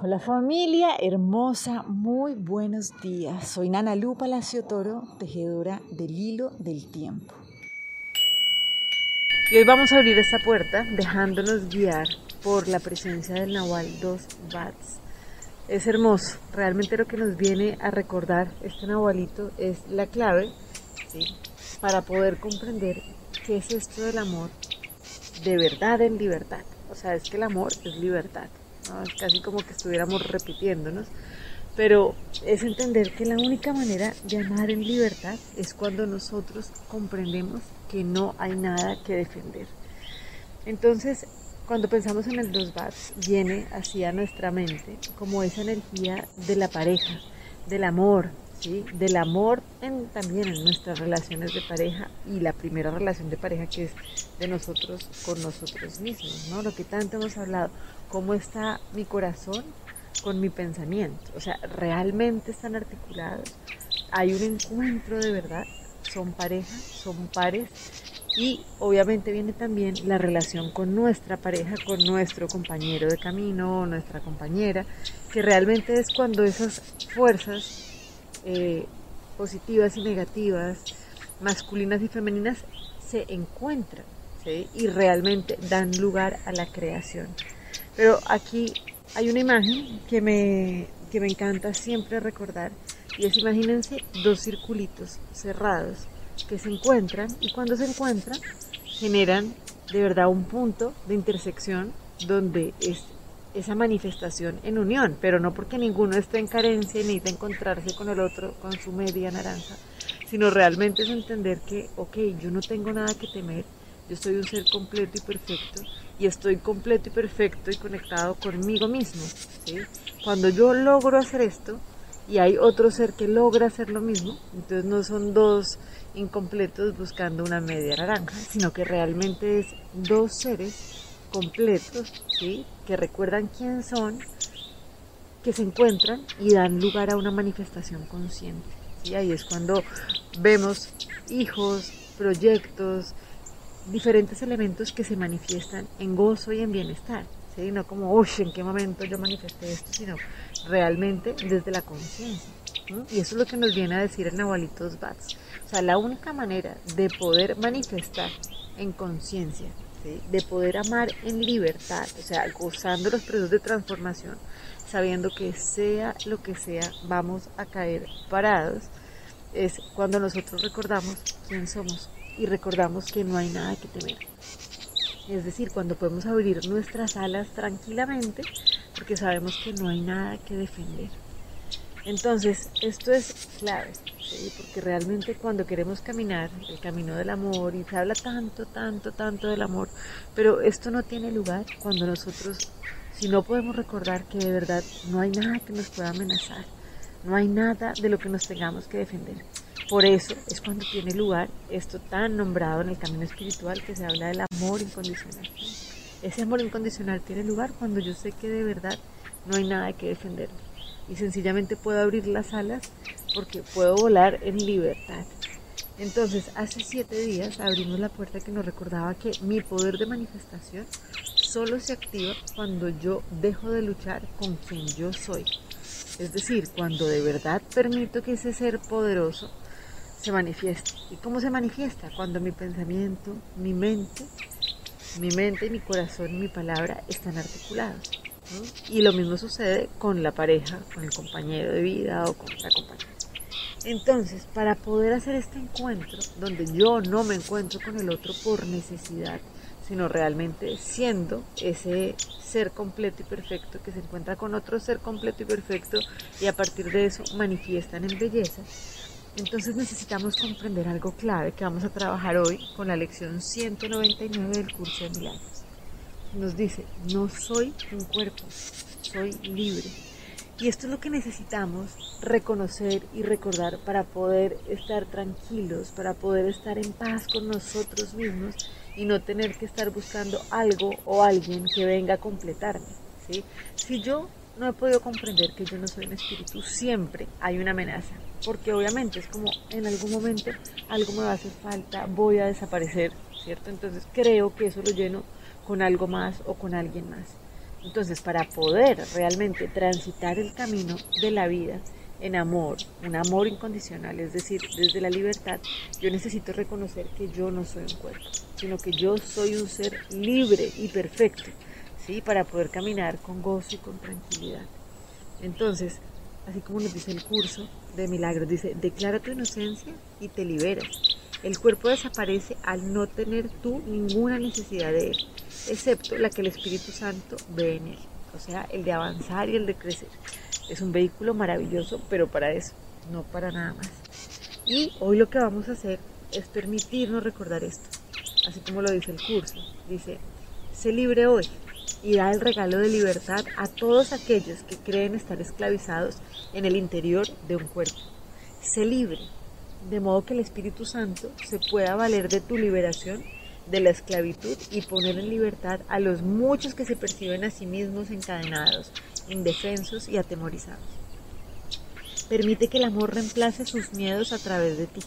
Hola familia hermosa, muy buenos días. Soy Nana Lu Palacio Toro, tejedora del hilo del tiempo. Y hoy vamos a abrir esta puerta dejándonos guiar por la presencia del Nahual 2 Bats. Es hermoso, realmente lo que nos viene a recordar este Nahualito es la clave para poder comprender qué es esto del amor de verdad en libertad. O sea, es que el amor es libertad. Es casi como que estuviéramos repitiéndonos, pero es entender que la única manera de amar en libertad es cuando nosotros comprendemos que no hay nada que defender. Entonces, cuando pensamos en el dos bats, viene hacia nuestra mente como esa energía de la pareja, del amor, ¿sí? del amor en, también en nuestras relaciones de pareja y la primera relación de pareja que es de nosotros con nosotros mismos, ¿no? Lo que tanto hemos hablado, cómo está mi corazón con mi pensamiento, o sea, realmente están articulados, hay un encuentro de verdad, son parejas, son pares y obviamente viene también la relación con nuestra pareja, con nuestro compañero de camino, nuestra compañera, que realmente es cuando esas fuerzas eh, positivas y negativas, masculinas y femeninas, se encuentran y realmente dan lugar a la creación. Pero aquí hay una imagen que me, que me encanta siempre recordar y es imagínense dos circulitos cerrados que se encuentran y cuando se encuentran generan de verdad un punto de intersección donde es esa manifestación en unión, pero no porque ninguno esté en carencia y necesita encontrarse con el otro con su media naranja, sino realmente es entender que, ok, yo no tengo nada que temer, yo soy un ser completo y perfecto y estoy completo y perfecto y conectado conmigo mismo. Cuando yo logro hacer esto y hay otro ser que logra hacer lo mismo, entonces no son dos incompletos buscando una media naranja, sino que realmente es dos seres completos, ¿sí? Que recuerdan quién son, que se encuentran y dan lugar a una manifestación consciente. Y ahí es cuando vemos hijos, proyectos, diferentes elementos que se manifiestan en gozo y en bienestar. ¿sí? No como, uy, ¿en qué momento yo manifesté esto? Sino realmente desde la conciencia. Y eso es lo que nos viene a decir el Nahualitos Bats. O sea, la única manera de poder manifestar en conciencia de poder amar en libertad, o sea, gozando los procesos de transformación, sabiendo que sea lo que sea, vamos a caer parados, es cuando nosotros recordamos quién somos y recordamos que no hay nada que temer. Es decir, cuando podemos abrir nuestras alas tranquilamente porque sabemos que no hay nada que defender. Entonces, esto es clave, porque realmente cuando queremos caminar el camino del amor, y se habla tanto, tanto, tanto del amor, pero esto no tiene lugar cuando nosotros, si no podemos recordar que de verdad no hay nada que nos pueda amenazar, no hay nada de lo que nos tengamos que defender. Por eso es cuando tiene lugar esto tan nombrado en el camino espiritual que se habla del amor incondicional. Ese amor incondicional tiene lugar cuando yo sé que de verdad no hay nada que defenderme y sencillamente puedo abrir las alas porque puedo volar en libertad. Entonces, hace siete días abrimos la puerta que nos recordaba que mi poder de manifestación solo se activa cuando yo dejo de luchar con quien yo soy. Es decir, cuando de verdad permito que ese ser poderoso se manifieste. ¿Y cómo se manifiesta? Cuando mi pensamiento, mi mente, mi mente, mi corazón y mi palabra están articulados. Y lo mismo sucede con la pareja, con el compañero de vida o con la compañera. Entonces, para poder hacer este encuentro, donde yo no me encuentro con el otro por necesidad, sino realmente siendo ese ser completo y perfecto que se encuentra con otro ser completo y perfecto y a partir de eso manifiestan en belleza, entonces necesitamos comprender algo clave que vamos a trabajar hoy con la lección 199 del curso de milagros nos dice, no soy un cuerpo, soy libre. Y esto es lo que necesitamos reconocer y recordar para poder estar tranquilos, para poder estar en paz con nosotros mismos y no tener que estar buscando algo o alguien que venga a completarme. ¿sí? Si yo no he podido comprender que yo no soy un espíritu, siempre hay una amenaza, porque obviamente es como en algún momento algo me va a hacer falta, voy a desaparecer, ¿cierto? Entonces creo que eso lo lleno con algo más o con alguien más. Entonces, para poder realmente transitar el camino de la vida en amor, un amor incondicional, es decir, desde la libertad, yo necesito reconocer que yo no soy un cuerpo, sino que yo soy un ser libre y perfecto, ¿sí? Para poder caminar con gozo y con tranquilidad. Entonces, así como nos dice el curso de milagros, dice, declara tu inocencia y te liberas. El cuerpo desaparece al no tener tú ninguna necesidad de él, excepto la que el Espíritu Santo ve en él, o sea, el de avanzar y el de crecer. Es un vehículo maravilloso, pero para eso, no para nada más. Y hoy lo que vamos a hacer es permitirnos recordar esto, así como lo dice el curso. Dice, sé libre hoy y da el regalo de libertad a todos aquellos que creen estar esclavizados en el interior de un cuerpo. Sé libre, de modo que el Espíritu Santo se pueda valer de tu liberación de la esclavitud y poner en libertad a los muchos que se perciben a sí mismos encadenados, indefensos y atemorizados. Permite que el amor reemplace sus miedos a través de ti.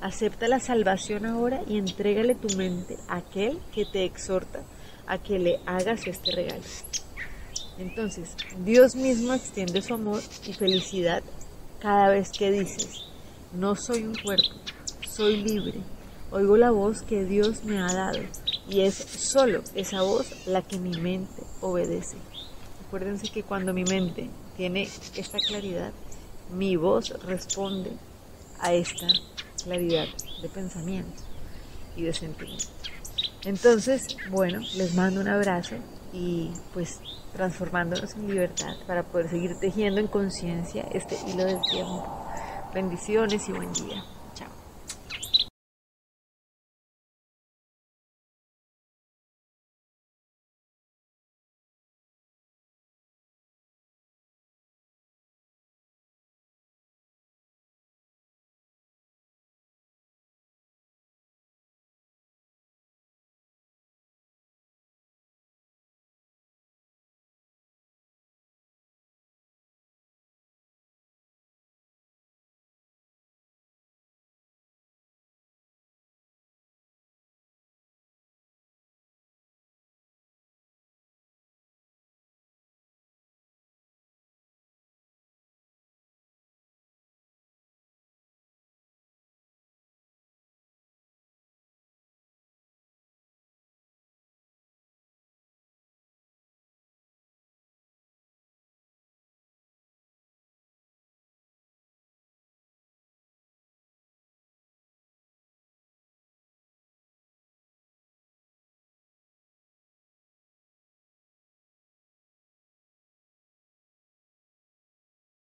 Acepta la salvación ahora y entrégale tu mente a aquel que te exhorta a que le hagas este regalo. Entonces, Dios mismo extiende su amor y felicidad cada vez que dices, no soy un cuerpo, soy libre. Oigo la voz que Dios me ha dado y es solo esa voz la que mi mente obedece. Acuérdense que cuando mi mente tiene esta claridad, mi voz responde a esta claridad de pensamiento y de sentimiento. Entonces, bueno, les mando un abrazo y pues transformándonos en libertad para poder seguir tejiendo en conciencia este hilo del tiempo. Bendiciones y buen día.